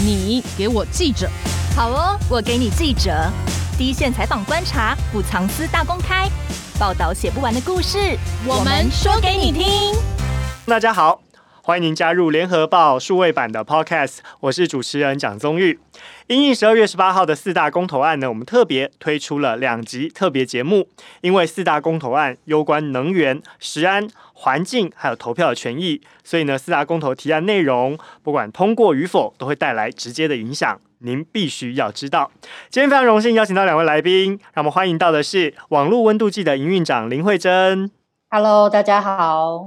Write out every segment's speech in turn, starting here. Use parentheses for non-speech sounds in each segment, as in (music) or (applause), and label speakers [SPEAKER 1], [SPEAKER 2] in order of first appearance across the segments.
[SPEAKER 1] 你给我记者，
[SPEAKER 2] 好哦，我给你记者，第一线采访观察，不藏私大公开，报道写不完的故事，我们说给你听。
[SPEAKER 3] 大家好，欢迎您加入联合报数位版的 Podcast，我是主持人蒋宗玉。因应十二月十八号的四大公投案呢，我们特别推出了两集特别节目。因为四大公投案攸关能源、食安、环境，还有投票的权益，所以呢，四大公投提案内容不管通过与否，都会带来直接的影响。您必须要知道。今天非常荣幸邀请到两位来宾，让我们欢迎到的是网络温度计的营运长林慧珍。
[SPEAKER 4] Hello，大家好。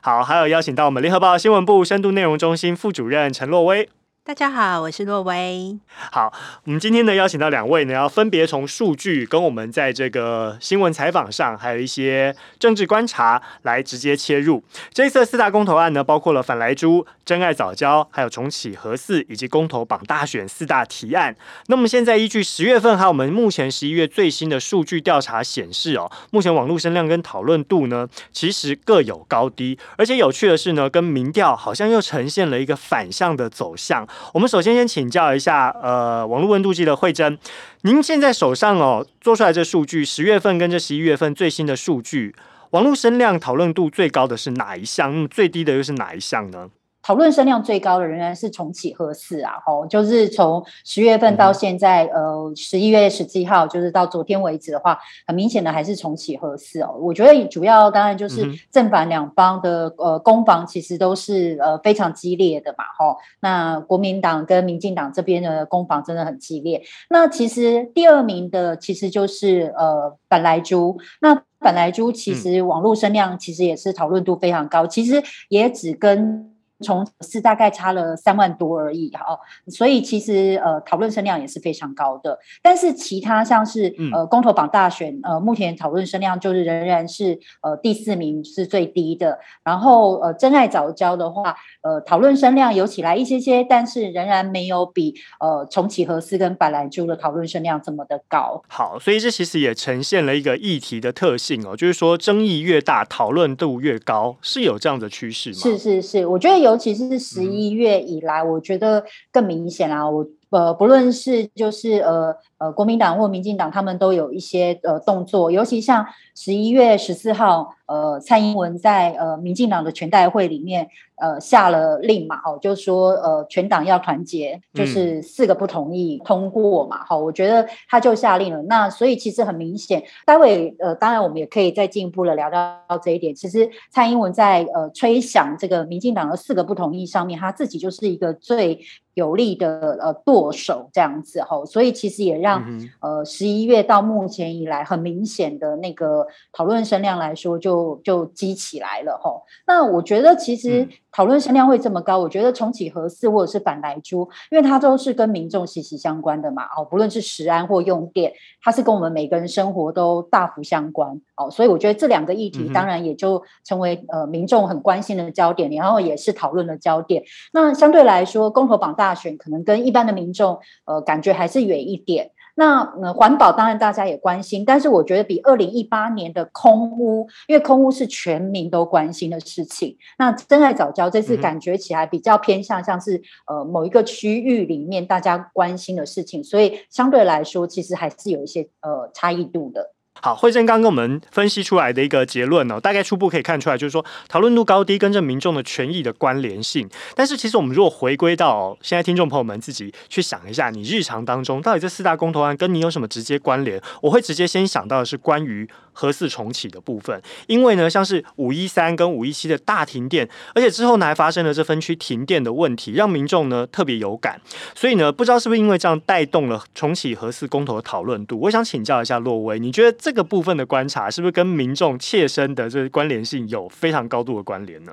[SPEAKER 3] 好，还有邀请到我们联合报新闻部深度内容中心副主任陈若葳。
[SPEAKER 5] 大家好，我是洛威。
[SPEAKER 3] 好，我们今天呢邀请到两位呢，要分别从数据跟我们在这个新闻采访上，还有一些政治观察来直接切入。这一次四大公投案呢，包括了反莱猪、珍爱早教，还有重启核四以及公投榜大选四大提案。那么现在依据十月份还有我们目前十一月最新的数据调查显示哦，目前网络声量跟讨论度呢，其实各有高低。而且有趣的是呢，跟民调好像又呈现了一个反向的走向。我们首先先请教一下，呃，网络温度计的慧珍，您现在手上哦做出来这数据，十月份跟这十一月份最新的数据，网络声量讨论度最高的是哪一项？那么最低的又是哪一项呢？
[SPEAKER 4] 讨论声量最高的仍然是重启核四啊，吼，就是从十月份到现在，嗯、呃，十一月十七号，就是到昨天为止的话，很明显的还是重启核四哦。我觉得主要当然就是正反两方的呃攻防其实都是呃非常激烈的嘛，吼。那国民党跟民进党这边的攻防真的很激烈。那其实第二名的其实就是呃反莱猪，那反莱猪其实网络声量其实也是讨论度非常高，其实也只跟。从是大概差了三万多而已哦，所以其实呃讨论声量也是非常高的。但是其他像是呃公投榜大选呃目前讨论声量就是仍然是呃第四名是最低的。然后呃真爱早教的话呃讨论声量有起来一些些，但是仍然没有比呃重启和四跟白兰珠的讨论声量这么的高。
[SPEAKER 3] 好，所以这其实也呈现了一个议题的特性哦，就是说争议越大，讨论度越高，是有这样的趋势吗？
[SPEAKER 4] 是是是，我觉得有。尤其是十一月以来，我觉得更明显啊！我呃，不论是就是呃呃，国民党或民进党，他们都有一些呃动作，尤其像十一月十四号。呃，蔡英文在呃民进党的全代会里面，呃下了令嘛，哦，就是说呃全党要团结，就是四个不同意通过嘛，好、嗯，我觉得他就下令了。那所以其实很明显，待会呃当然我们也可以再进一步的聊到这一点。其实蔡英文在呃吹响这个民进党的四个不同意上面，他自己就是一个最有力的呃舵手这样子哈，所以其实也让、嗯、呃十一月到目前以来很明显的那个讨论声量来说就。就就激起来了吼，那我觉得其实讨论声量会这么高，我觉得重启核四或者是反莱猪，因为它都是跟民众息息相关的嘛哦，不论是食安或用电，它是跟我们每个人生活都大幅相关哦，所以我觉得这两个议题当然也就成为呃民众很关心的焦点，然后也是讨论的焦点。那相对来说，公投榜大选可能跟一般的民众呃感觉还是远一点。那呃，环保当然大家也关心，但是我觉得比二零一八年的空屋，因为空屋是全民都关心的事情。那真爱早教这次感觉起来比较偏向像是呃某一个区域里面大家关心的事情，所以相对来说其实还是有一些呃差异度的。
[SPEAKER 3] 好，慧珍刚跟我们分析出来的一个结论呢，大概初步可以看出来，就是说讨论度高低跟这民众的权益的关联性。但是其实我们如果回归到现在听众朋友们自己去想一下，你日常当中到底这四大公投案跟你有什么直接关联？我会直接先想到的是关于核四重启的部分，因为呢，像是五一三跟五一七的大停电，而且之后呢还发生了这分区停电的问题，让民众呢特别有感。所以呢，不知道是不是因为这样带动了重启核四公投的讨论度？我想请教一下洛威，你觉得？这个部分的观察是不是跟民众切身的这个关联性有非常高度的关联呢？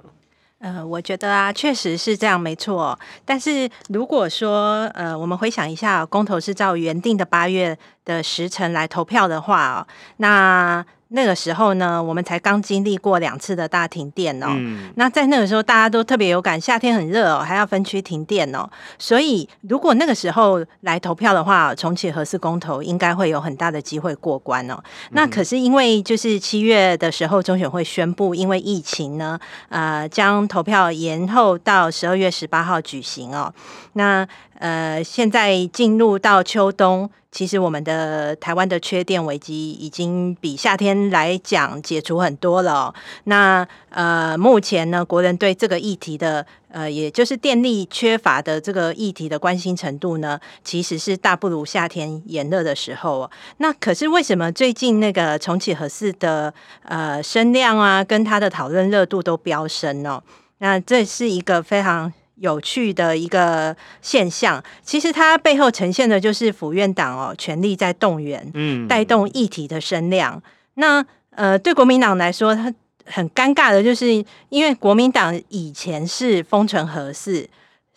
[SPEAKER 5] 呃，我觉得啊，确实是这样，没错。但是如果说呃，我们回想一下，公投是照原定的八月的时辰来投票的话哦，那。那个时候呢，我们才刚经历过两次的大停电哦。嗯、那在那个时候，大家都特别有感，夏天很热哦，还要分区停电哦。所以，如果那个时候来投票的话，重启核四公投应该会有很大的机会过关哦。嗯、那可是因为就是七月的时候，中选会宣布，因为疫情呢，呃，将投票延后到十二月十八号举行哦。那呃，现在进入到秋冬。其实我们的台湾的缺电危机已经比夏天来讲解除很多了。那呃，目前呢，国人对这个议题的呃，也就是电力缺乏的这个议题的关心程度呢，其实是大不如夏天炎热的时候哦。那可是为什么最近那个重启核四的呃声量啊，跟它的讨论热度都飙升呢？那这是一个非常。有趣的一个现象，其实它背后呈现的就是府院党哦，全力在动员，嗯，带动议题的声量。那呃，对国民党来说，它很尴尬的就是，因为国民党以前是封城核四，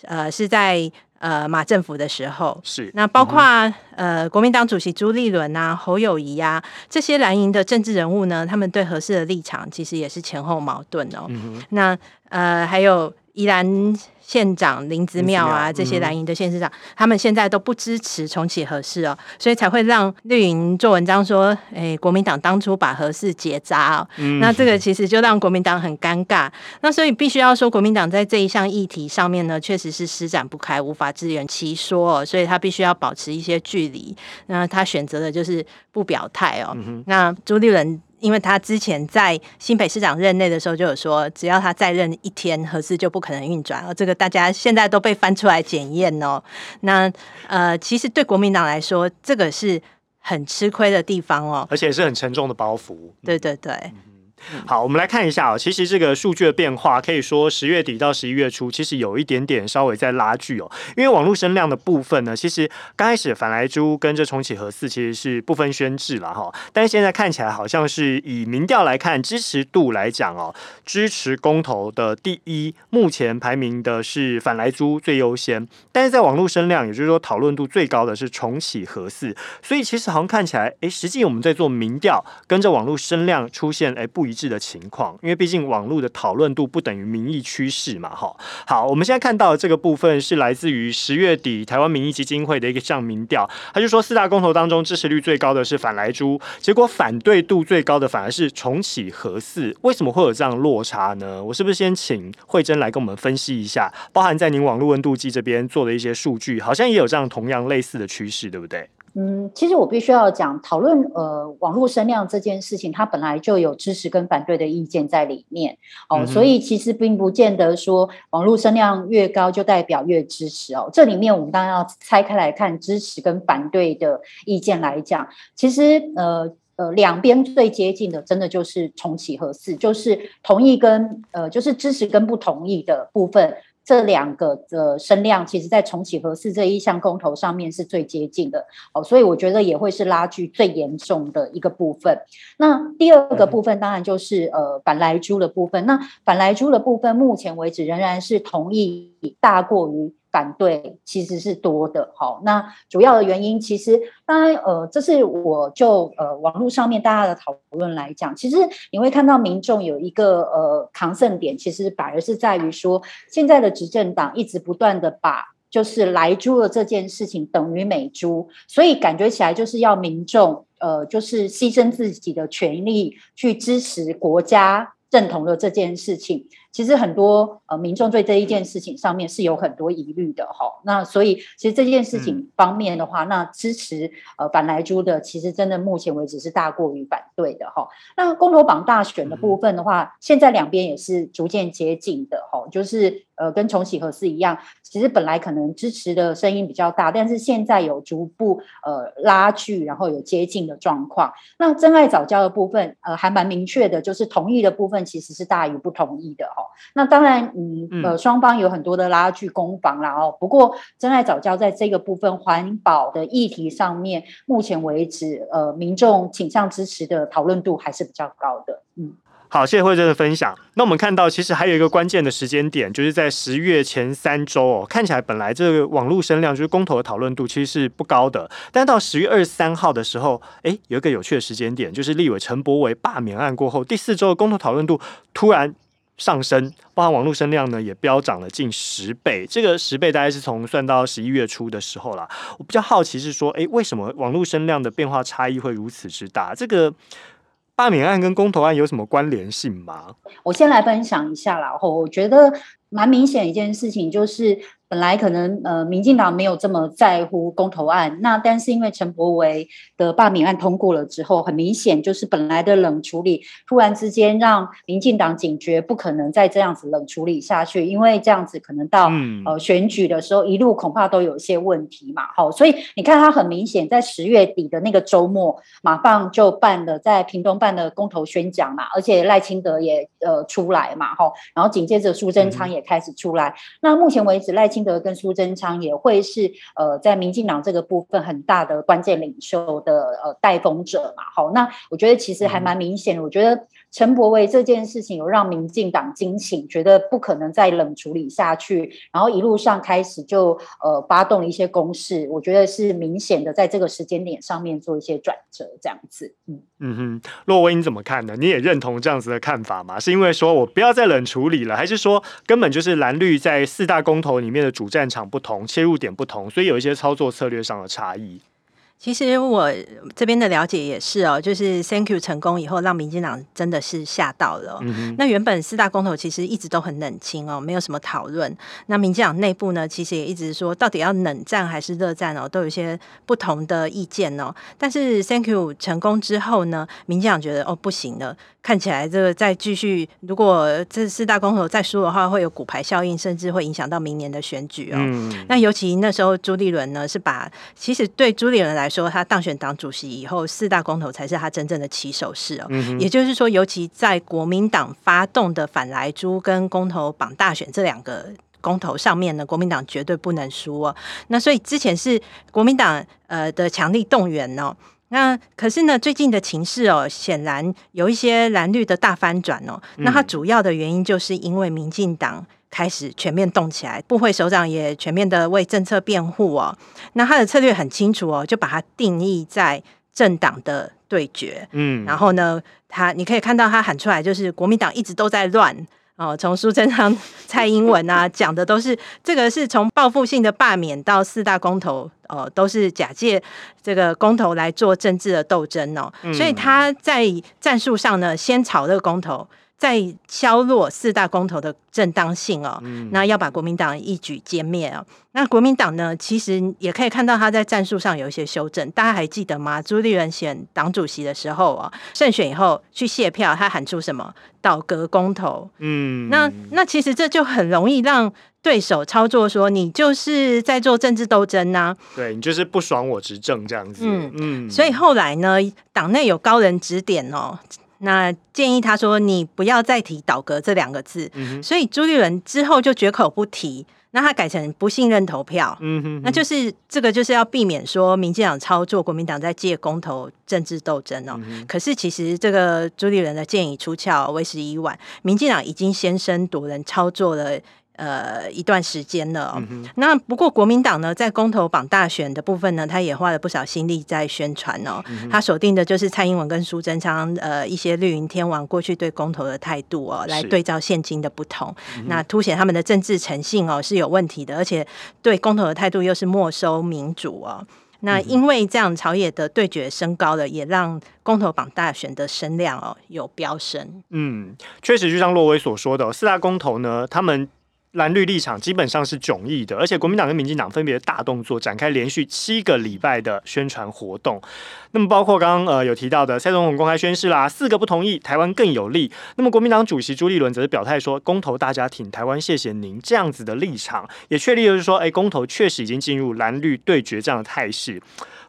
[SPEAKER 5] 呃，是在呃马政府的时候，
[SPEAKER 3] 是
[SPEAKER 5] 那包括、嗯、呃国民党主席朱立伦啊、侯友谊啊这些蓝营的政治人物呢，他们对核四的立场其实也是前后矛盾哦。嗯、那呃还有宜兰。县长林子庙啊，这些蓝营的县市长，嗯、他们现在都不支持重启核四哦，所以才会让绿营做文章说，哎，国民党当初把核四结扎哦，嗯、那这个其实就让国民党很尴尬。那所以必须要说，国民党在这一项议题上面呢，确实是施展不开，无法自圆其说，所以他必须要保持一些距离。那他选择的就是不表态哦。嗯、那朱立伦。因为他之前在新北市长任内的时候就有说，只要他再任一天，核四就不可能运转。而这个大家现在都被翻出来检验哦。那呃，其实对国民党来说，这个是很吃亏的地方哦，
[SPEAKER 3] 而且是很沉重的包袱。
[SPEAKER 5] 对对对。
[SPEAKER 3] 好，我们来看一下哦。其实这个数据的变化，可以说十月底到十一月初，其实有一点点稍微在拉锯哦。因为网络声量的部分呢，其实刚开始反莱猪跟这重启核四其实是不分轩輊了哈。但是现在看起来好像是以民调来看，支持度来讲哦，支持公投的第一，目前排名的是反莱猪最优先。但是在网络声量，也就是说讨论度最高的是重启核四。所以其实好像看起来，哎，实际我们在做民调，跟着网络声量出现哎不一致的情况，因为毕竟网络的讨论度不等于民意趋势嘛，哈。好，我们现在看到的这个部分是来自于十月底台湾民意基金会的一个项民调，他就说四大公投当中支持率最高的是反莱猪，结果反对度最高的反而是重启核四，为什么会有这样落差呢？我是不是先请惠珍来跟我们分析一下，包含在您网络温度计这边做的一些数据，好像也有这样同样类似的趋势，对不对？
[SPEAKER 4] 嗯，其实我必须要讲讨论呃网络声量这件事情，它本来就有支持跟反对的意见在里面哦，嗯、所以其实并不见得说网络声量越高就代表越支持哦。这里面我们当然要拆开来看支持跟反对的意见来讲，其实呃呃两边最接近的，真的就是重启和四，就是同意跟呃就是支持跟不同意的部分。这两个的声量，其实在重启核四这一项公投上面是最接近的，哦，所以我觉得也会是拉锯最严重的一个部分。那第二个部分当然就是呃反莱猪的部分。那反莱猪的部分，目前为止仍然是同意大过于。反对其实是多的，好，那主要的原因其实当然，呃，这是我就呃网络上面大家的讨论来讲，其实你会看到民众有一个呃抗胜点，其实反而是在于说，现在的执政党一直不断的把就是来猪的这件事情等于美猪，所以感觉起来就是要民众呃就是牺牲自己的权利去支持国家认同的这件事情。其实很多呃民众对这一件事情上面是有很多疑虑的哈，那所以其实这件事情方面的话，那支持呃反莱猪的，其实真的目前为止是大过于反对的哈。那公投榜大选的部分的话，现在两边也是逐渐接近的哈，就是呃跟重启核四一样，其实本来可能支持的声音比较大，但是现在有逐步呃拉锯，然后有接近的状况。那真爱早教的部分呃还蛮明确的，就是同意的部分其实是大于不同意的。那当然，嗯，呃，双方有很多的拉锯攻防啦哦。不过，真爱早教在这个部分环保的议题上面，目前为止，呃，民众倾向支持的讨论度还是比较高的，嗯。
[SPEAKER 3] 好，谢谢惠珍的分享。那我们看到，其实还有一个关键的时间点，就是在十月前三周哦。看起来本来这个网络声量，就是公投的讨论度，其实是不高的。但到十月二十三号的时候，诶，有一个有趣的时间点，就是立委陈柏惟罢免案过后，第四周的公投讨论度突然上升，包含网络声量呢也飙涨了近十倍。这个十倍大概是从算到十一月初的时候啦。我比较好奇是说，诶，为什么网络声量的变化差异会如此之大？这个。罢免案跟公投案有什么关联性吗？
[SPEAKER 4] 我先来分享一下啦，然后我觉得蛮明显一件事情就是。本来可能呃，民进党没有这么在乎公投案，那但是因为陈柏维的罢免案通过了之后，很明显就是本来的冷处理，突然之间让民进党警觉，不可能再这样子冷处理下去，因为这样子可能到、嗯、呃选举的时候，一路恐怕都有一些问题嘛。好，所以你看他很明显在十月底的那个周末，马上就办了在屏东办的公投宣讲嘛，而且赖清德也呃出来嘛，哈，然后紧接着苏贞昌也开始出来。嗯、那目前为止赖清清德跟苏贞昌也会是呃，在民进党这个部分很大的关键领袖的呃带风者嘛。好，那我觉得其实还蛮明显的。我觉得陈柏惟这件事情有让民进党惊醒，觉得不可能再冷处理下去，然后一路上开始就呃发动一些攻势。我觉得是明显的在这个时间点上面做一些转折，这样子。嗯
[SPEAKER 3] 嗯哼，洛威你怎么看呢？你也认同这样子的看法吗？是因为说我不要再冷处理了，还是说根本就是蓝绿在四大公投里面的？主战场不同，切入点不同，所以有一些操作策略上的差异。
[SPEAKER 5] 其实我这边的了解也是哦，就是 Thank you 成功以后，让民进党真的是吓到了。嗯、那原本四大公投其实一直都很冷清哦，没有什么讨论。那民进党内部呢，其实也一直说，到底要冷战还是热战哦，都有一些不同的意见哦。但是 Thank you 成功之后呢，民进党觉得哦不行了。看起来这个再继续，如果这四大公投再输的话，会有骨牌效应，甚至会影响到明年的选举哦。嗯、那尤其那时候朱立伦呢，是把其实对朱立伦来说，他当选党主席以后，四大公投才是他真正的起手式哦。嗯、也就是说，尤其在国民党发动的反莱猪跟公投绑大选这两个公投上面呢，国民党绝对不能输哦。那所以之前是国民党呃的强力动员哦。那可是呢，最近的情势哦，显然有一些蓝绿的大翻转哦。嗯、那它主要的原因就是因为民进党开始全面动起来，部会首长也全面的为政策辩护哦。那他的策略很清楚哦，就把它定义在政党的对决。嗯，然后呢，他你可以看到他喊出来，就是国民党一直都在乱。哦，从苏贞昌、(laughs) 蔡英文啊讲的都是这个，是从报复性的罢免到四大公投，哦，都是假借这个公投来做政治的斗争哦，嗯、所以他在战术上呢，先炒这个公投。在削弱四大公投的正当性哦，嗯、那要把国民党一举歼灭哦。那国民党呢，其实也可以看到他在战术上有一些修正。大家还记得吗？朱立伦选党主席的时候啊，胜选以后去谢票，他喊出什么“倒阁公投”？嗯，那那其实这就很容易让对手操作，说你就是在做政治斗争呐、啊。
[SPEAKER 3] 对，你就是不爽我执政这样子。嗯嗯。
[SPEAKER 5] 所以后来呢，党内有高人指点哦。那建议他说：“你不要再提倒戈这两个字。嗯”所以朱立伦之后就绝口不提，那他改成不信任投票。嗯哼哼，那就是这个就是要避免说民进党操作国民党在借公投政治斗争哦。嗯、可是其实这个朱立伦的建议出鞘为时已晚，民进党已经先声夺人，操作了。呃，一段时间了、哦。嗯、那不过国民党呢，在公投榜大选的部分呢，他也花了不少心力在宣传哦。嗯、他锁定的就是蔡英文跟苏贞昌，呃，一些绿营天王过去对公投的态度哦，来对照现今的不同，那凸显他们的政治诚信哦是有问题的，而且对公投的态度又是没收民主哦。那因为这样朝野的对决升高了，也让公投榜大选的声量哦有飙升。
[SPEAKER 3] 嗯，确实就像洛威所说的，四大公投呢，他们。蓝绿立场基本上是迥异的，而且国民党跟民进党分别大动作，展开连续七个礼拜的宣传活动。那么包括刚刚呃有提到的蔡总统公开宣誓啦，四个不同意，台湾更有利。那么国民党主席朱立伦则是表态说，公投大家挺台湾，谢谢您这样子的立场，也确立就是说，哎，公投确实已经进入蓝绿对决这样的态势。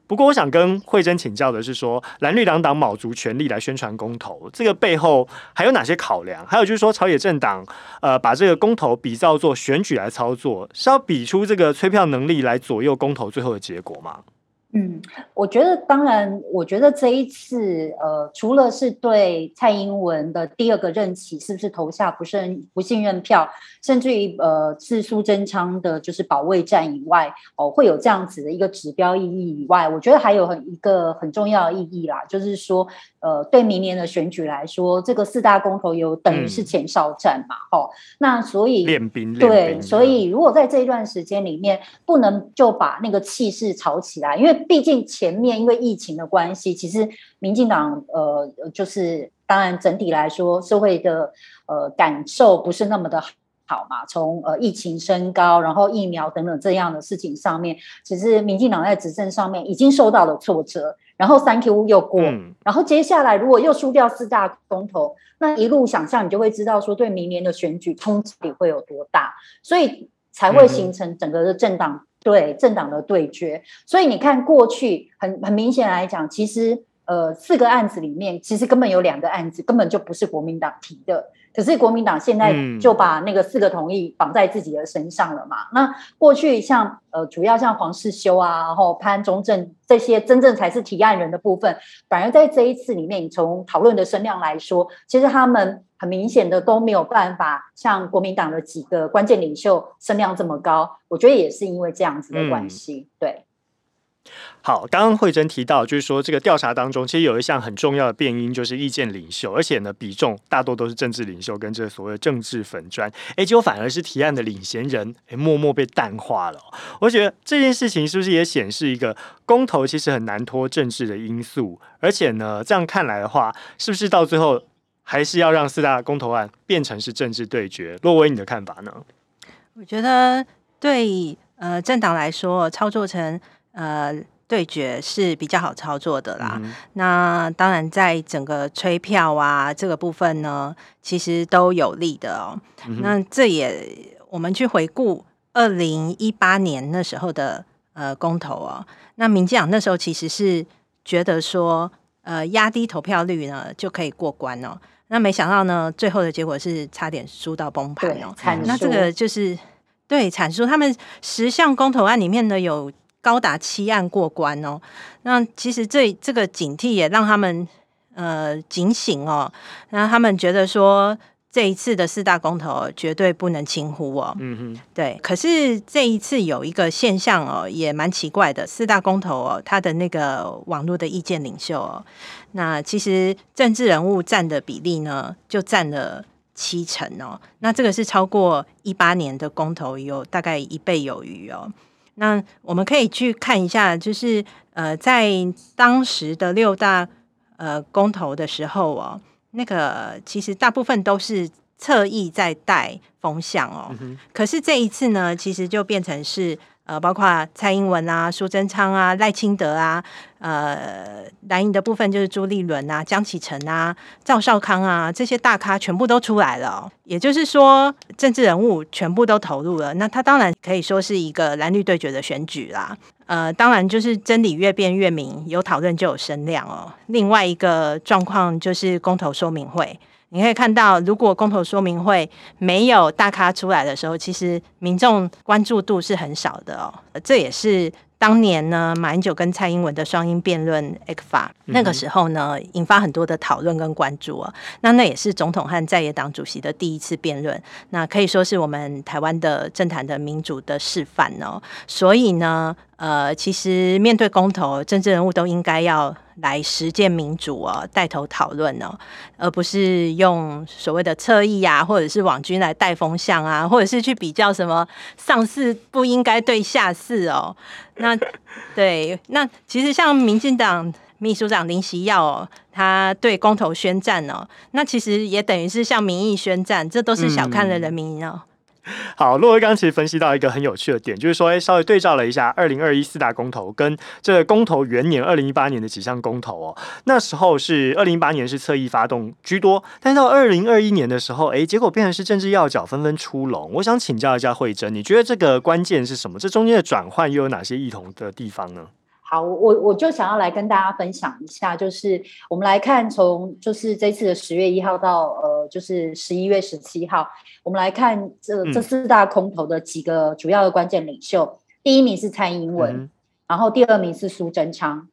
[SPEAKER 3] 不过，我想跟惠珍请教的是说，说蓝绿两党卯足全力来宣传公投，这个背后还有哪些考量？还有就是说，朝野政党呃，把这个公投比照做选举来操作，是要比出这个催票能力来左右公投最后的结果吗？
[SPEAKER 4] 嗯，我觉得当然，我觉得这一次，呃，除了是对蔡英文的第二个任期是不是投下不信不信任票，甚至于呃是苏贞昌的就是保卫战以外，哦、呃，会有这样子的一个指标意义以外，我觉得还有很一个很重要的意义啦，就是说，呃，对明年的选举来说，这个四大公投有等于是前哨战嘛，哦、那所以对，所以如果在这一段时间里面，不能就把那个气势炒起来，因为。毕竟前面因为疫情的关系，其实民进党呃就是当然整体来说社会的呃感受不是那么的好嘛。从呃疫情升高，然后疫苗等等这样的事情上面，其实民进党在执政上面已经受到了挫折。然后三 Q 又过，嗯、然后接下来如果又输掉四大公投，那一路想象你就会知道说对明年的选举冲击力会有多大，所以才会形成整个的政党。嗯对政党的对决，所以你看过去很很明显来讲，其实呃四个案子里面，其实根本有两个案子根本就不是国民党提的，可是国民党现在就把那个四个同意绑在自己的身上了嘛。嗯、那过去像呃主要像黄世修啊，然后潘中正这些真正才是提案人的部分，反而在这一次里面，你从讨论的声量来说，其实他们。很明显的都没有办法像国民党的几个关键领袖声量这么高，我觉得也是因为这样子的关系。嗯、对，
[SPEAKER 3] 好，刚刚慧珍提到，就是说这个调查当中，其实有一项很重要的变因，就是意见领袖，而且呢比重大多都是政治领袖跟这个所谓政治粉砖，哎，结果反而是提案的领衔人，哎，默默被淡化了。我觉得这件事情是不是也显示一个公投其实很难脱政治的因素？而且呢，这样看来的话，是不是到最后？还是要让四大公投案变成是政治对决？洛威，你的看法呢？
[SPEAKER 5] 我觉得对呃政党来说，操作成呃对决是比较好操作的啦。嗯、那当然，在整个催票啊这个部分呢，其实都有利的哦。嗯、那这也我们去回顾二零一八年那时候的呃公投哦，那民进党那时候其实是觉得说呃压低投票率呢就可以过关哦。那没想到呢，最后的结果是差点输到崩盘哦。那这个就是对阐述他们十项公投案里面呢，有高达七案过关哦。那其实这这个警惕也让他们呃警醒哦。那他们觉得说。这一次的四大公投绝对不能轻忽哦。嗯哼，对。可是这一次有一个现象哦，也蛮奇怪的。四大公投哦，他的那个网络的意见领袖哦，那其实政治人物占的比例呢，就占了七成哦。那这个是超过一八年的公投有大概一倍有余哦。那我们可以去看一下，就是呃，在当时的六大呃公投的时候哦。那个其实大部分都是侧翼在带风向哦，嗯、可是这一次呢，其实就变成是呃，包括蔡英文啊、苏贞昌啊、赖清德啊，呃，蓝营的部分就是朱立伦啊、江启臣啊、赵少康啊这些大咖全部都出来了，也就是说政治人物全部都投入了，那他当然可以说是一个蓝绿对决的选举啦。呃，当然就是真理越辩越明，有讨论就有声量哦。另外一个状况就是公投说明会，你可以看到，如果公投说明会没有大咖出来的时候，其实民众关注度是很少的哦。这也是。当年呢，马英九跟蔡英文的双英辩论 ECFA，那个时候呢，引发很多的讨论跟关注啊。那那也是总统和在野党主席的第一次辩论，那可以说是我们台湾的政坛的民主的示范哦。所以呢，呃，其实面对公投，政治人物都应该要来实践民主哦，带头讨论哦，而不是用所谓的侧翼啊，或者是网军来带风向啊，或者是去比较什么上市不应该对下市哦。那对，那其实像民进党秘书长林锡耀哦，他对公投宣战哦，那其实也等于是向民意宣战，这都是小看了人民哦。嗯 (laughs)
[SPEAKER 3] 好，洛威刚其实分析到一个很有趣的点，就是说，哎，稍微对照了一下二零二一四大公投跟这个公投元年二零一八年的几项公投哦，那时候是二零一八年是侧翼发动居多，但到二零二一年的时候，哎，结果变成是政治要角纷纷出笼。我想请教一下惠珍，你觉得这个关键是什么？这中间的转换又有哪些异同的地方呢？
[SPEAKER 4] 好，我我就想要来跟大家分享一下，就是我们来看从就是这次的十月一号到呃，就是十一月十七号，我们来看这这四大空投的几个主要的关键领袖。嗯、第一名是蔡英文，嗯、然后第二名是苏贞昌，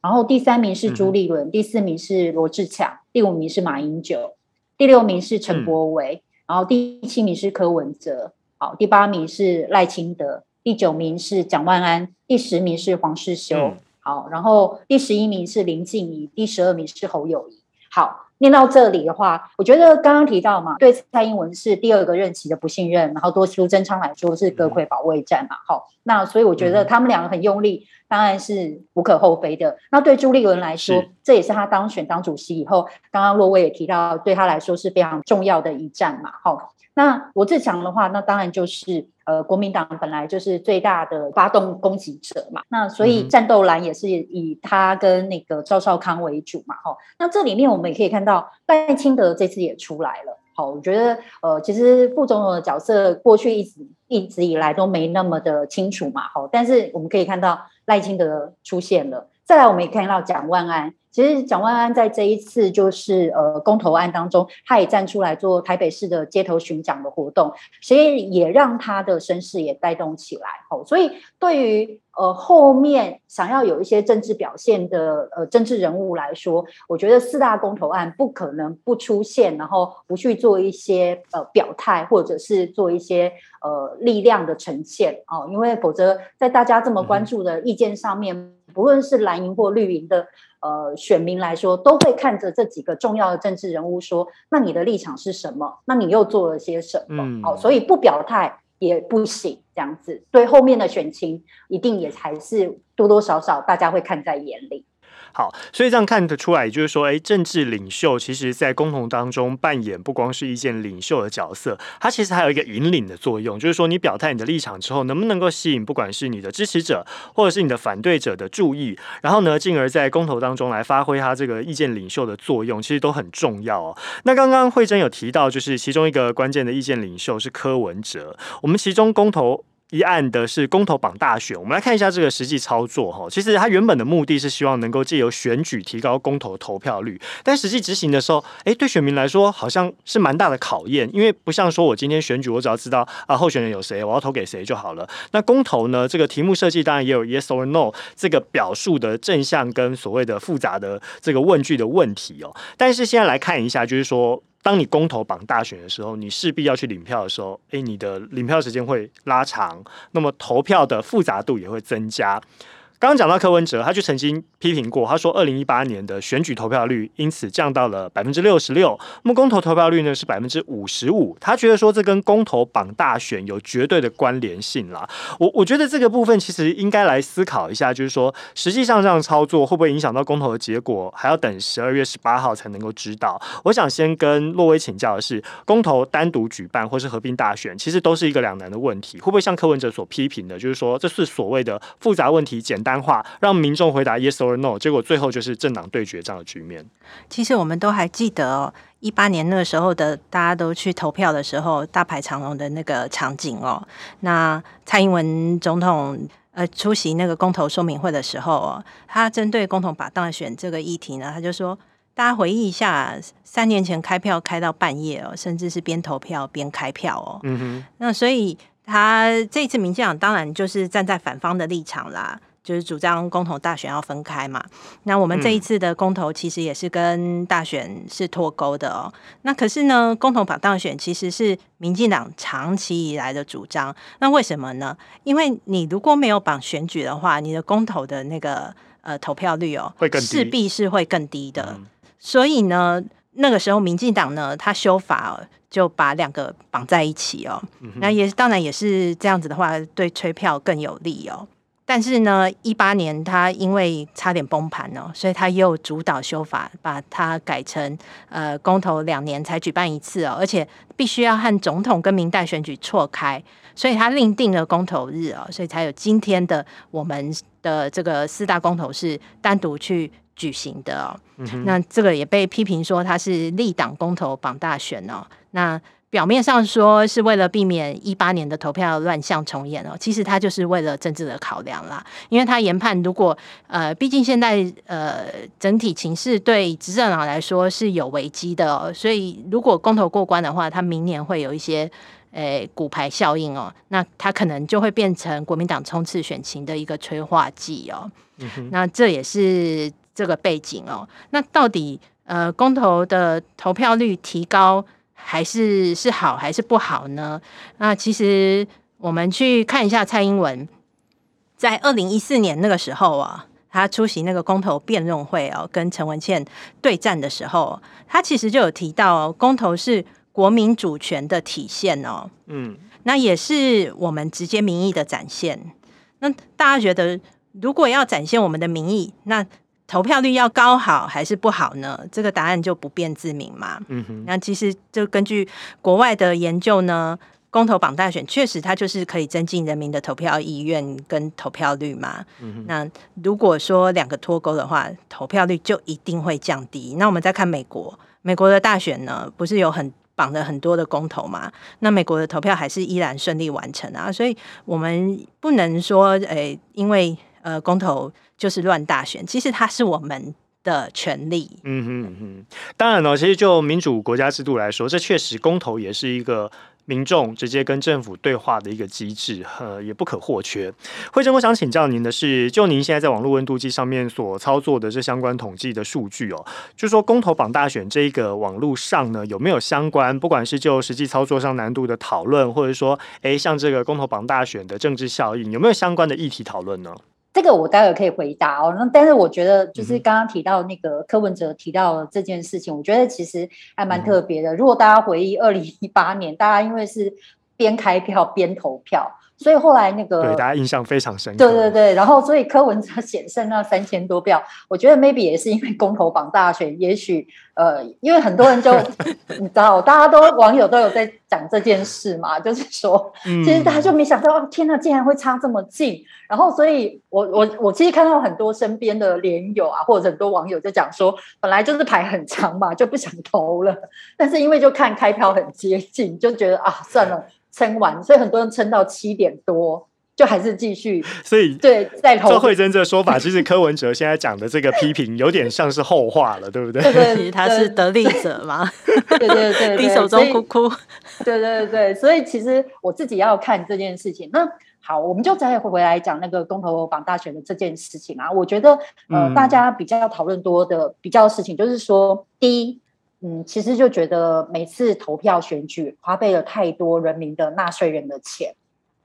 [SPEAKER 4] 然后第三名是朱立伦，嗯、第四名是罗志强，第五名是马英九，第六名是陈柏惟，嗯、然后第七名是柯文哲，好，第八名是赖清德，第九名是蒋万安，第十名是黄世修，嗯、好，然后第十一名是林静怡，第十二名是侯友谊，好。念到这里的话，我觉得刚刚提到嘛，对蔡英文是第二个任期的不信任，然后多苏贞昌来说是隔揆保卫战嘛，好，那所以我觉得他们两个很用力，当然是无可厚非的。那对朱立伦来说，是这也是他当选当主席以后，刚刚洛威也提到，对他来说是非常重要的一战嘛，好。那罗智强的话，那当然就是呃，国民党本来就是最大的发动攻击者嘛，那所以战斗蓝也是以他跟那个赵少康为主嘛，哈。那这里面我们也可以看到赖清德这次也出来了，好，我觉得呃，其实副总统的角色过去一直一直以来都没那么的清楚嘛，好，但是我们可以看到赖清德出现了，再来我们也看到蒋万安。其实蒋万安在这一次就是呃公投案当中，他也站出来做台北市的街头巡讲的活动，所以也让他的声势也带动起来。哦，所以对于呃后面想要有一些政治表现的呃政治人物来说，我觉得四大公投案不可能不出现，然后不去做一些呃表态，或者是做一些呃力量的呈现哦，因为否则在大家这么关注的意见上面，嗯、不论是蓝营或绿营的。呃，选民来说都会看着这几个重要的政治人物说：“那你的立场是什么？那你又做了些什么？”嗯，好，所以不表态也不行，这样子对后面的选情一定也还是多多少少大家会看在眼里。
[SPEAKER 3] 好，所以这样看得出来，也就是说，哎，政治领袖其实在公投当中扮演不光是意见领袖的角色，他其实还有一个引领的作用，就是说你表态你的立场之后，能不能够吸引不管是你的支持者或者是你的反对者的注意，然后呢，进而在公投当中来发挥他这个意见领袖的作用，其实都很重要哦。那刚刚惠珍有提到，就是其中一个关键的意见领袖是柯文哲，我们其中公投。一案的是公投榜大选，我们来看一下这个实际操作哈。其实它原本的目的是希望能够借由选举提高公投投票率，但实际执行的时候，诶，对选民来说好像是蛮大的考验，因为不像说我今天选举，我只要知道啊候选人有谁，我要投给谁就好了。那公投呢，这个题目设计当然也有 yes or no 这个表述的正向跟所谓的复杂的这个问句的问题哦。但是现在来看一下，就是说。当你公投绑大选的时候，你势必要去领票的时候，诶，你的领票时间会拉长，那么投票的复杂度也会增加。刚刚讲到柯文哲，他就曾经批评过，他说二零一八年的选举投票率因此降到了百分之六十六，那么公投投票率呢是百分之五十五。他觉得说这跟公投绑大选有绝对的关联性啦。我我觉得这个部分其实应该来思考一下，就是说实际上这样操作会不会影响到公投的结果，还要等十二月十八号才能够知道。我想先跟洛威请教的是，公投单独举办或是合并大选，其实都是一个两难的问题，会不会像柯文哲所批评的，就是说这是所谓的复杂问题简单单话让民众回答 yes or no，结果最后就是政党对决这样的局面。
[SPEAKER 5] 其实我们都还记得哦，一八年那个时候的大家都去投票的时候，大排长龙的那个场景哦。那蔡英文总统呃出席那个公投说明会的时候哦，他针对公投把当选这个议题呢，他就说大家回忆一下，三年前开票开到半夜哦，甚至是边投票边开票哦。嗯哼，那所以。他这次民进党当然就是站在反方的立场啦，就是主张公投大选要分开嘛。那我们这一次的公投其实也是跟大选是脱钩的哦。那可是呢，公投绑大选其实是民进党长期以来的主张。那为什么呢？因为你如果没有绑选举的话，你的公投的那个呃投票率哦，会更低，势必是会更低的。嗯、所以呢，那个时候民进党呢，他修法。就把两个绑在一起哦，那也当然也是这样子的话，对催票更有利哦。但是呢，一八年他因为差点崩盘哦，所以他又主导修法，把它改成呃公投两年才举办一次哦，而且必须要和总统跟民代选举错开，所以他另定了公投日哦，所以才有今天的我们的这个四大公投是单独去举行的哦。嗯、那这个也被批评说他是立党公投绑大选哦。那表面上说是为了避免一八年的投票乱象重演哦，其实他就是为了政治的考量啦。因为他研判，如果呃，毕竟现在呃整体情势对执政党来说是有危机的哦，所以如果公投过关的话，他明年会有一些诶骨牌效应哦，那他可能就会变成国民党冲刺选情的一个催化剂哦。嗯。那这也是这个背景哦。那到底呃公投的投票率提高，还是是好还是不好呢？那其实我们去看一下蔡英文在二零一四年那个时候啊，他出席那个公投辩论会哦，跟陈文茜对战的时候，他其实就有提到，公投是国民主权的体现哦。嗯，那也是我们直接民意的展现。那大家觉得，如果要展现我们的民意，那投票率要高好还是不好呢？这个答案就不辩自明嘛。嗯哼，那其实就根据国外的研究呢，公投榜大选确实它就是可以增进人民的投票意愿跟投票率嘛。嗯哼，那如果说两个脱钩的话，投票率就一定会降低。那我们再看美国，美国的大选呢，不是有很绑了很多的公投嘛？那美国的投票还是依然顺利完成啊。所以我们不能说，诶、欸，因为呃公投。就是乱大选，其实它是我们的权利。
[SPEAKER 3] 嗯哼嗯哼，当然了，其实就民主国家制度来说，这确实公投也是一个民众直接跟政府对话的一个机制，呃，也不可或缺。惠珍，我想请教您的是，就您现在在网络温度计上面所操作的这相关统计的数据哦，就说公投榜大选这一个网络上呢，有没有相关，不管是就实际操作上难度的讨论，或者说，哎，像这个公投榜大选的政治效应，有没有相关的议题讨论呢？
[SPEAKER 4] 这个我待会可以回答哦。那但是我觉得，就是刚刚提到那个柯文哲提到的这件事情，我觉得其实还蛮特别的。如果大家回忆二零一八年，大家因为是边开票边投票。所以后来那个
[SPEAKER 3] 对大家印象非常深刻，
[SPEAKER 4] 对对对，然后所以柯文哲 (laughs) 险胜那三千多票，我觉得 maybe 也是因为公投榜大选，也许呃，因为很多人就你知道，大家都网友都有在讲这件事嘛，就是说，其实大家就没想到，嗯、天哪，竟然会差这么近。然后，所以我我我其实看到很多身边的连友啊，或者很多网友就讲说，本来就是排很长嘛，就不想投了，(laughs) 但是因为就看开票很接近，就觉得啊，算了。撑完，所以很多人撑到七点多，就还是继续。(laughs) 所以对，在投
[SPEAKER 3] 惠贞这个说法，其实柯文哲现在讲的这个批评，有点像是后话了，对不
[SPEAKER 5] 对？对，(laughs) 他是得利者嘛。
[SPEAKER 4] 对对对，对，
[SPEAKER 5] 低手中哭哭。
[SPEAKER 4] 对对对，所以其实我自己要看这件事情。那好，我们就再回来讲那个公投榜大选的这件事情啊。我觉得呃，嗯、大家比较讨论多的比较事情，就是说第一。嗯，其实就觉得每次投票选举花费了太多人民的纳税人的钱，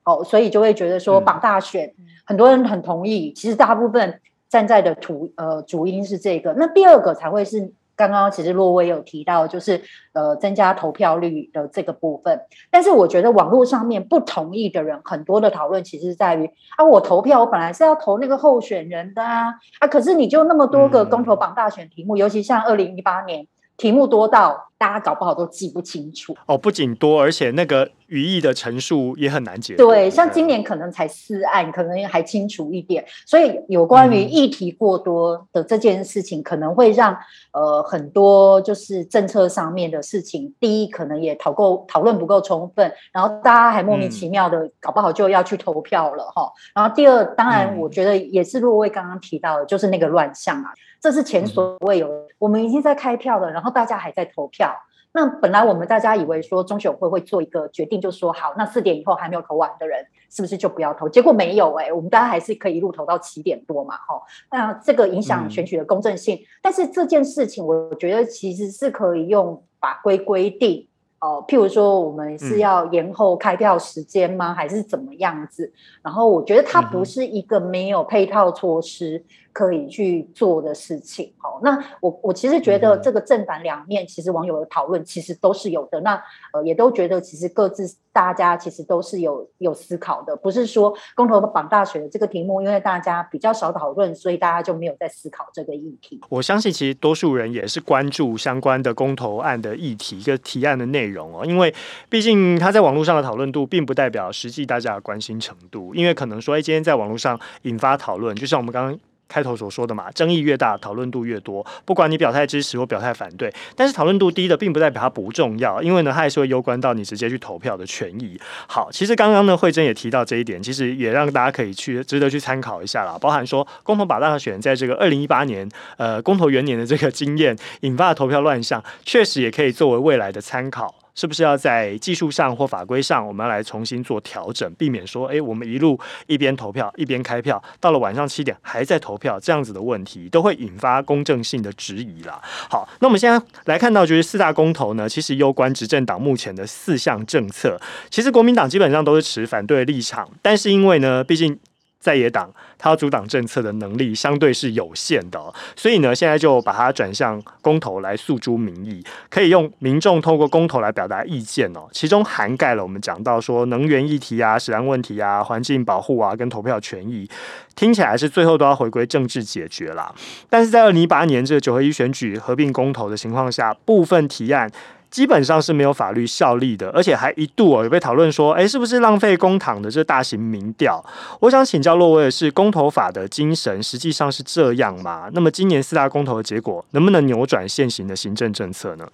[SPEAKER 4] 哦，所以就会觉得说绑大选，嗯、很多人很同意。其实大部分站在的主呃主因是这个，那第二个才会是刚刚其实洛威有提到，就是呃增加投票率的这个部分。但是我觉得网络上面不同意的人很多的讨论，其实在于啊，我投票我本来是要投那个候选人的啊，啊，可是你就那么多个公投绑大选题目，嗯、尤其像二零一八年。题目多到大家搞不好都记不清楚
[SPEAKER 3] 哦，不仅多，而且那个语义的陈述也很难解。
[SPEAKER 4] 对，像今年可能才四案，可能还清楚一点。所以有关于议题过多的这件事情，可能会让呃很多就是政策上面的事情，第一可能也讨够讨论不够充分，然后大家还莫名其妙的搞不好就要去投票了哈。然后第二，当然我觉得也是若薇刚刚提到的，就是那个乱象啊。这是前所未有我们已经在开票了，然后大家还在投票。那本来我们大家以为说中选会会做一个决定，就说好，那四点以后还没有投完的人，是不是就不要投？结果没有哎、欸，我们大家还是可以一路投到七点多嘛，哈。那这个影响选举的公正性，嗯、但是这件事情我觉得其实是可以用法规规定。哦，譬如说，我们是要延后开票时间吗？嗯、还是怎么样子？然后我觉得它不是一个没有配套措施可以去做的事情。好、那我我其实觉得这个正反两面，其实网友的讨论其实都是有的。那呃，也都觉得其实各自大家其实都是有有思考的，不是说公投绑大选的这个题目，因为大家比较少讨论，所以大家就没有在思考这个议题。
[SPEAKER 3] 我相信其实多数人也是关注相关的公投案的议题，一个提案的内容。容哦，因为毕竟他在网络上的讨论度，并不代表实际大家的关心程度。因为可能说，哎，今天在网络上引发讨论，就像我们刚刚开头所说的嘛，争议越大，讨论度越多。不管你表态支持或表态反对，但是讨论度低的，并不代表它不重要，因为呢，它还是会攸关到你直接去投票的权益。好，其实刚刚呢，惠珍也提到这一点，其实也让大家可以去值得去参考一下啦。包含说，公投把大选在这个二零一八年，呃，公投元年的这个经验引发的投票乱象，确实也可以作为未来的参考。是不是要在技术上或法规上，我们要来重新做调整，避免说，诶，我们一路一边投票一边开票，到了晚上七点还在投票，这样子的问题都会引发公正性的质疑啦。好，那我们现在来看到，就是四大公投呢，其实攸关执政党目前的四项政策，其实国民党基本上都是持反对立场，但是因为呢，毕竟。在野党，他要阻挡政策的能力相对是有限的，所以呢，现在就把它转向公投来诉诸民意，可以用民众透过公投来表达意见哦。其中涵盖了我们讲到说能源议题啊、食安问题啊、环境保护啊，跟投票权益，听起来是最后都要回归政治解决啦。但是在二零一八年这个九合一选举合并公投的情况下，部分提案。基本上是没有法律效力的，而且还一度哦有被讨论说，哎，是不是浪费公帑的这大型民调？我想请教洛威的是，公投法的精神实际上是这样吗？那么今年四大公投的结果，能不能扭转现行的行政政策呢？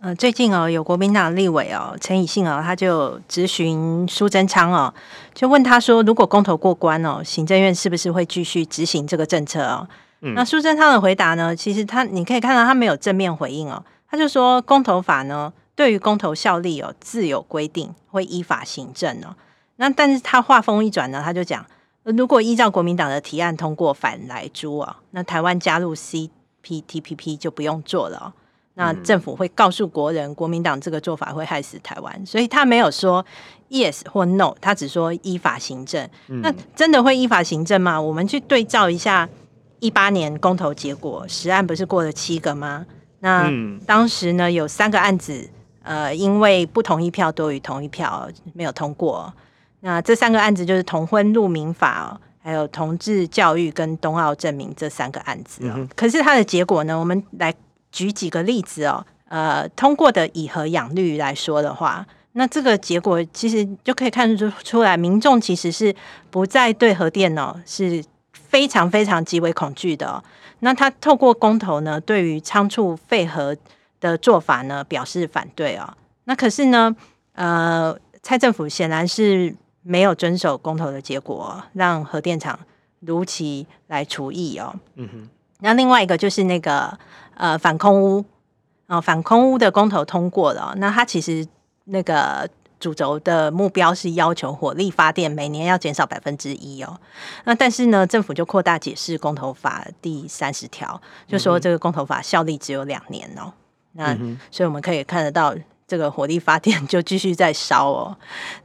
[SPEAKER 5] 呃，最近哦，有国民党立委哦，陈以信哦，他就咨询苏贞昌哦，就问他说，如果公投过关哦，行政院是不是会继续执行这个政策哦？嗯，那苏贞昌的回答呢，其实他你可以看到他没有正面回应哦。他就说，公投法呢，对于公投效力有自有规定，会依法行政哦。那但是他话锋一转呢，他就讲，如果依照国民党的提案通过反来猪啊，那台湾加入 CPTPP 就不用做了。那政府会告诉国人，国民党这个做法会害死台湾，所以他没有说 yes 或 no，他只说依法行政。那真的会依法行政吗？我们去对照一下一八年公投结果，实案不是过了七个吗？那当时呢，有三个案子，呃，因为不同意票多于同意票没有通过。那这三个案子就是同婚入民法，还有同志教育跟冬奥证明这三个案子。嗯、可是它的结果呢，我们来举几个例子哦。呃，通过的以和养绿来说的话，那这个结果其实就可以看出出来，民众其实是不再对核电哦是非常非常极为恐惧的。那他透过公投呢，对于仓促废核的做法呢，表示反对哦。那可是呢，呃，蔡政府显然是没有遵守公投的结果，让核电厂如期来除役哦。嗯哼。那另外一个就是那个呃反空屋啊，反空屋的公投通过了。那他其实那个。主轴的目标是要求火力发电每年要减少百分之一哦。那但是呢，政府就扩大解释公投法第三十条，就说这个公投法效力只有两年哦。那所以我们可以看得到，这个火力发电就继续在烧哦。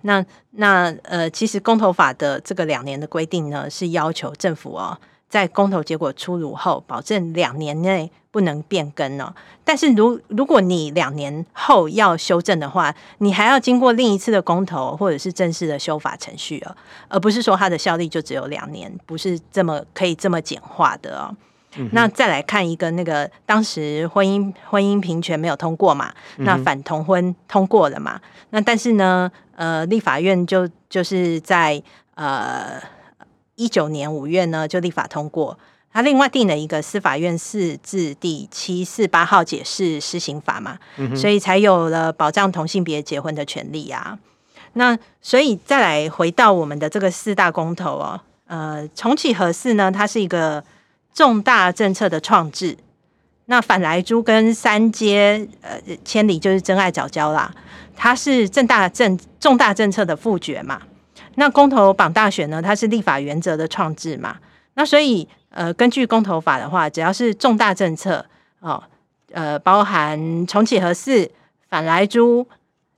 [SPEAKER 5] 那那呃，其实公投法的这个两年的规定呢，是要求政府哦。在公投结果出炉后，保证两年内不能变更哦。但是如如果你两年后要修正的话，你还要经过另一次的公投或者是正式的修法程序哦，而不是说它的效力就只有两年，不是这么可以这么简化的哦。嗯、那再来看一个那个当时婚姻婚姻平权没有通过嘛，那反同婚通过了嘛？那但是呢，呃，立法院就就是在呃。一九年五月呢，就立法通过，他另外定了一个司法院释字第七四八号解释施行法嘛，嗯、所以才有了保障同性别结婚的权利啊。那所以再来回到我们的这个四大公投哦，呃，重启核四呢，它是一个重大政策的创制。那反莱猪跟三阶呃千里就是真爱早教啦，它是正大政重大政策的复决嘛。那公投榜大选呢？它是立法原则的创制嘛？那所以呃，根据公投法的话，只要是重大政策哦，呃，包含重启核四、反莱猪、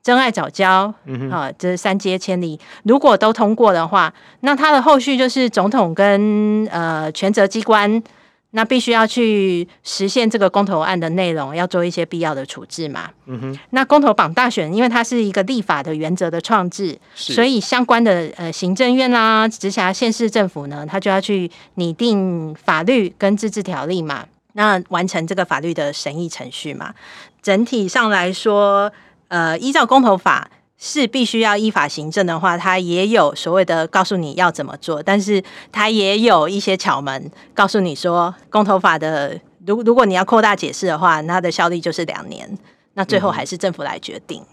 [SPEAKER 5] 珍爱早教啊、这三接千里，如果都通过的话，那它的后续就是总统跟呃权责机关。那必须要去实现这个公投案的内容，要做一些必要的处置嘛。嗯哼。那公投榜大选，因为它是一个立法的原则的创制，所以相关的呃行政院啦、直辖县市政府呢，他就要去拟定法律跟自治条例嘛，那完成这个法律的审议程序嘛。整体上来说，呃，依照公投法。是必须要依法行政的话，它也有所谓的告诉你要怎么做，但是它也有一些巧门告诉你说，公投法的如如果你要扩大解释的话，那它的效力就是两年，那最后还是政府来决定。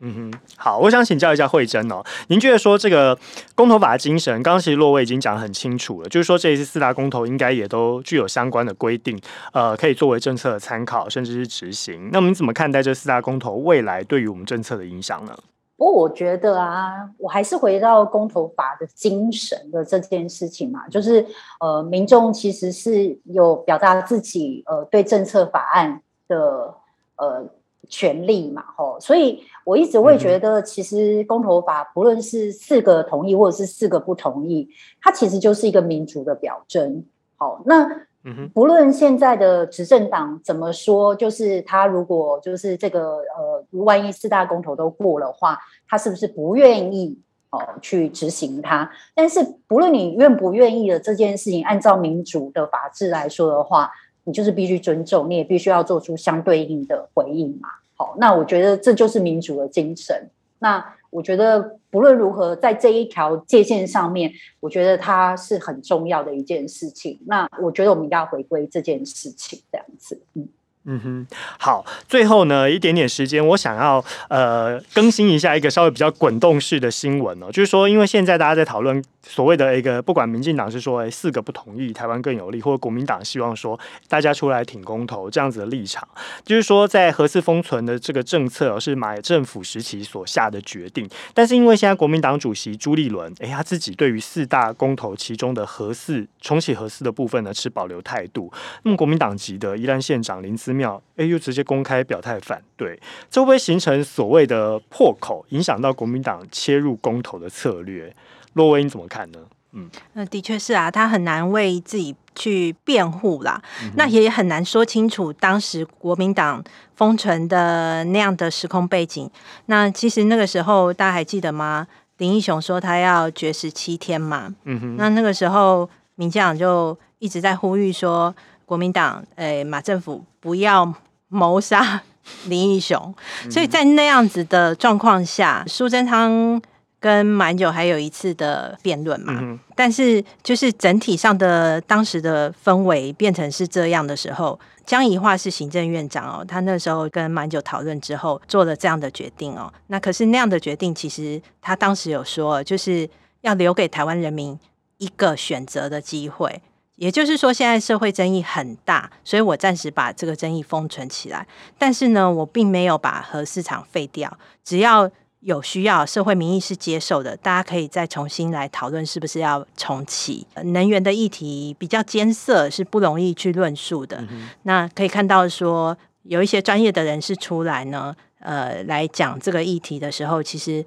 [SPEAKER 3] 嗯哼，好，我想请教一下慧珍哦，您觉得说这个公投法的精神，刚刚其实洛威已经讲得很清楚了，就是说这一次四大公投应该也都具有相关的规定，呃，可以作为政策的参考，甚至是执行。那我们怎么看待这四大公投未来对于我们政策的影响呢？
[SPEAKER 4] 不过我觉得啊，我还是回到公投法的精神的这件事情嘛，就是呃，民众其实是有表达自己呃对政策法案的呃。权利嘛，吼，所以我一直会觉得，其实公投法不论是四个同意或者是四个不同意，它其实就是一个民主的表征。好，那哼不论现在的执政党怎么说，就是他如果就是这个呃，万一四大公投都过的话，他是不是不愿意哦去执行它？但是不论你愿不愿意的这件事情，按照民主的法治来说的话。你就是必须尊重，你也必须要做出相对应的回应嘛。好，那我觉得这就是民主的精神。那我觉得不论如何，在这一条界限上面，我觉得它是很重要的一件事情。那我觉得我们一定要回归这件事情，这样子，嗯。
[SPEAKER 3] 嗯哼，好，最后呢，一点点时间，我想要呃更新一下一个稍微比较滚动式的新闻哦，就是说，因为现在大家在讨论所谓的一个，不管民进党是说哎四个不同意台湾更有利，或者国民党希望说大家出来挺公投这样子的立场，就是说在核四封存的这个政策是马政府时期所下的决定，但是因为现在国民党主席朱立伦哎他自己对于四大公投其中的核四重启核四的部分呢持保留态度，那么国民党籍的宜兰县长林思妙，哎，又直接公开表态反对，这会不会形成所谓的破口，影响到国民党切入公投的策略？若威你怎么看呢？嗯，
[SPEAKER 5] 那的确是啊，他很难为自己去辩护啦，嗯、那也很难说清楚当时国民党封存的那样的时空背景。那其实那个时候大家还记得吗？林义雄说他要绝食七天嘛，嗯哼，那那个时候民进党就一直在呼吁说。国民党，诶、欸，马政府不要谋杀林义雄，所以在那样子的状况下，苏贞昌跟马英九还有一次的辩论嘛，嗯、但是就是整体上的当时的氛围变成是这样的时候，江宜桦是行政院长哦，他那时候跟马英九讨论之后做了这样的决定哦，那可是那样的决定，其实他当时有说，就是要留给台湾人民一个选择的机会。也就是说，现在社会争议很大，所以我暂时把这个争议封存起来。但是呢，我并没有把核市场废掉。只要有需要，社会民意是接受的，大家可以再重新来讨论是不是要重启。能源的议题比较艰涩，是不容易去论述的。嗯、那可以看到说，有一些专业的人士出来呢，呃，来讲这个议题的时候，其实，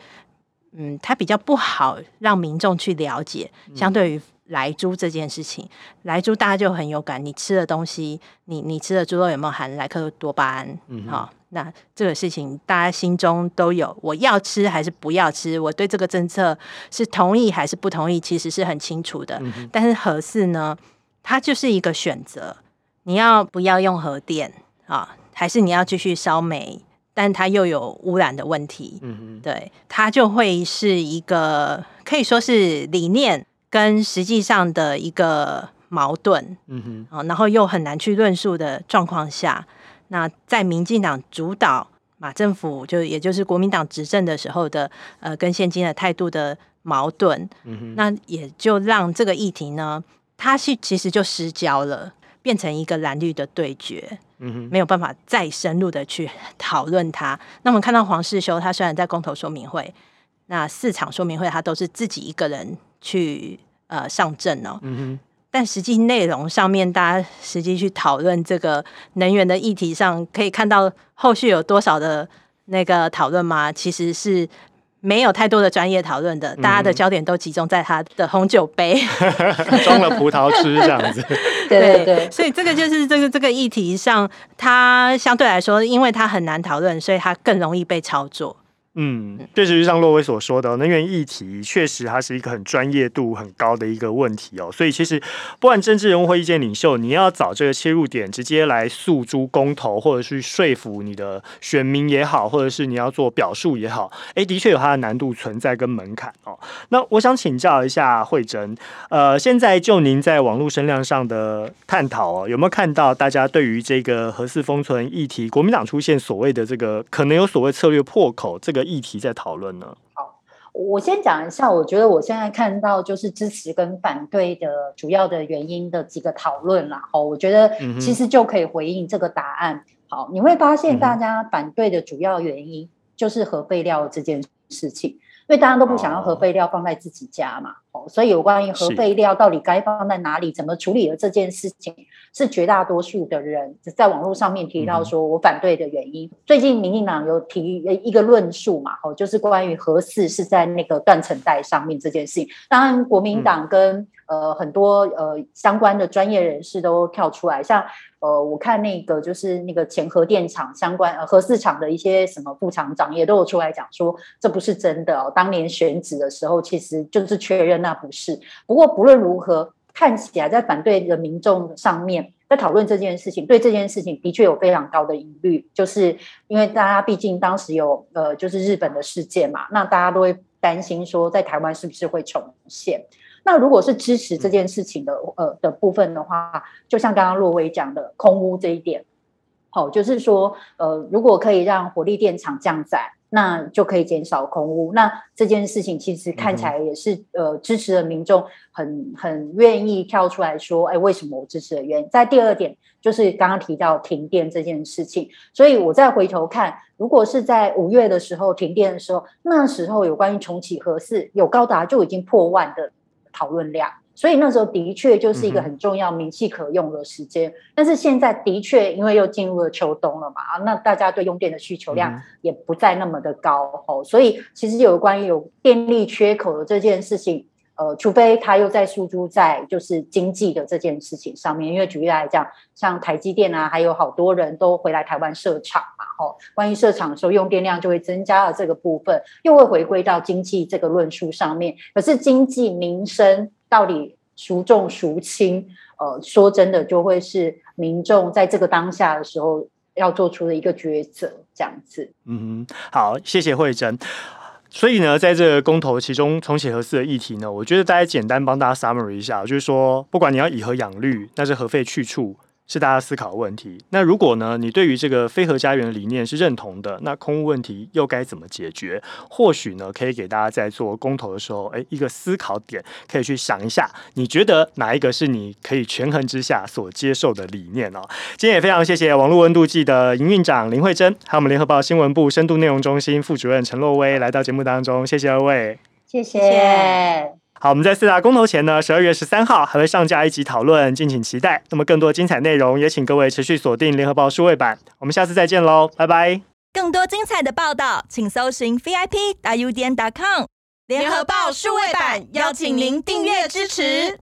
[SPEAKER 5] 嗯，他比较不好让民众去了解，相对于。莱猪这件事情，莱猪大家就很有感。你吃的东西，你你吃的猪肉有没有含莱克多巴胺？嗯，好、哦，那这个事情大家心中都有。我要吃还是不要吃？我对这个政策是同意还是不同意？其实是很清楚的。嗯、但是核四呢，它就是一个选择。你要不要用核电啊、哦？还是你要继续烧煤？但它又有污染的问题。嗯，对，它就会是一个可以说是理念。跟实际上的一个矛盾，嗯哼，然后又很难去论述的状况下，那在民进党主导马政府，就也就是国民党执政的时候的，呃，跟现今的态度的矛盾，嗯，那也就让这个议题呢，它是其实就失焦了，变成一个蓝绿的对决，嗯哼，没有办法再深入的去讨论它。那我们看到黄世修，他虽然在公投说明会，那四场说明会，他都是自己一个人。去呃上阵哦，嗯、哼但实际内容上面，大家实际去讨论这个能源的议题上，可以看到后续有多少的那个讨论吗？其实是没有太多的专业讨论的，大家的焦点都集中在他的红酒杯，(laughs)
[SPEAKER 3] 装了葡萄汁这样子。(laughs)
[SPEAKER 5] 对对，所以这个就是这个这个议题上，它相对来说，因为它很难讨论，所以它更容易被操作。
[SPEAKER 3] 嗯，确实就像洛威所说的，能源议题确实它是一个很专业度很高的一个问题哦。所以其实不管政治人物或意见领袖，你要找这个切入点，直接来诉诸公投，或者是说服你的选民也好，或者是你要做表述也好，哎，的确有它的难度存在跟门槛哦。那我想请教一下慧珍，呃，现在就您在网络声量上的探讨哦，有没有看到大家对于这个核四封存议题，国民党出现所谓的这个可能有所谓策略破口这个？议题在讨论呢。
[SPEAKER 4] 好，我先讲一下，我觉得我现在看到就是支持跟反对的主要的原因的几个讨论啦。哦，我觉得其实就可以回应这个答案。好，你会发现大家反对的主要原因就是核废料这件事情。因为大家都不想要核废料放在自己家嘛，哦，所以有关于核废料到底该放在哪里、怎么处理的这件事情，是绝大多数的人在网络上面提到说我反对的原因。最近民进党有提一个论述嘛，哦，就是关于核四是在那个断层带上面这件事情。当然，国民党跟呃很多呃相关的专业人士都跳出来，像。呃，我看那个就是那个前核电厂相关呃核四厂的一些什么副厂长也都有出来讲说，这不是真的哦。当年选址的时候，其实就是确认那不是。不过不论如何，看起来在反对的民众上面，在讨论这件事情，对这件事情的确有非常高的疑虑，就是因为大家毕竟当时有呃就是日本的事件嘛，那大家都会担心说，在台湾是不是会重现。那如果是支持这件事情的呃的部分的话，就像刚刚洛威讲的空屋这一点，好，就是说呃，如果可以让火力电厂降载，那就可以减少空污。那这件事情其实看起来也是呃支持的民众很很愿意跳出来说，哎，为什么我支持的原因？在第二点就是刚刚提到停电这件事情，所以我再回头看，如果是在五月的时候停电的时候，那时候有关于重启核四有高达就已经破万的。讨论量，所以那时候的确就是一个很重要、名气可用的时间。嗯、但是现在的确，因为又进入了秋冬了嘛，啊，那大家对用电的需求量也不再那么的高哦。所以其实有关于有电力缺口的这件事情，呃，除非它又在诉诸在就是经济的这件事情上面，因为举例来讲，像台积电啊，还有好多人都回来台湾设厂嘛，哦，关于设厂的时候用电量就会增加了这个部分，又会回归到经济这个论述上面。可是经济民生到底孰重孰轻？呃，说真的，就会是民众在这个当下的时候要做出的一个抉择，这样子。
[SPEAKER 3] 嗯，好，谢谢惠珍。所以呢，在这个公投其中重启核四的议题呢，我觉得大家简单帮大家 summary 一下，就是说，不管你要以核养绿，那是核废去处。是大家思考的问题。那如果呢，你对于这个非核家园的理念是认同的，那空屋问题又该怎么解决？或许呢，可以给大家在做公投的时候，哎，一个思考点，可以去想一下，你觉得哪一个是你可以权衡之下所接受的理念哦？今天也非常谢谢网络温度计的营运长林慧珍，还有我们联合报新闻部深度内容中心副主任陈洛威来到节目当中，谢谢二位，
[SPEAKER 4] 谢谢。
[SPEAKER 3] 好，我们在四大公投前呢，十二月十三号还会上架一集讨论，敬请期待。那么更多精彩内容，也请各位持续锁定联合报数位版。我们下次再见喽，拜拜。
[SPEAKER 2] 更多精彩的报道，请搜寻 VIP.UDN.COM 联合报数位版，邀请您订阅支持。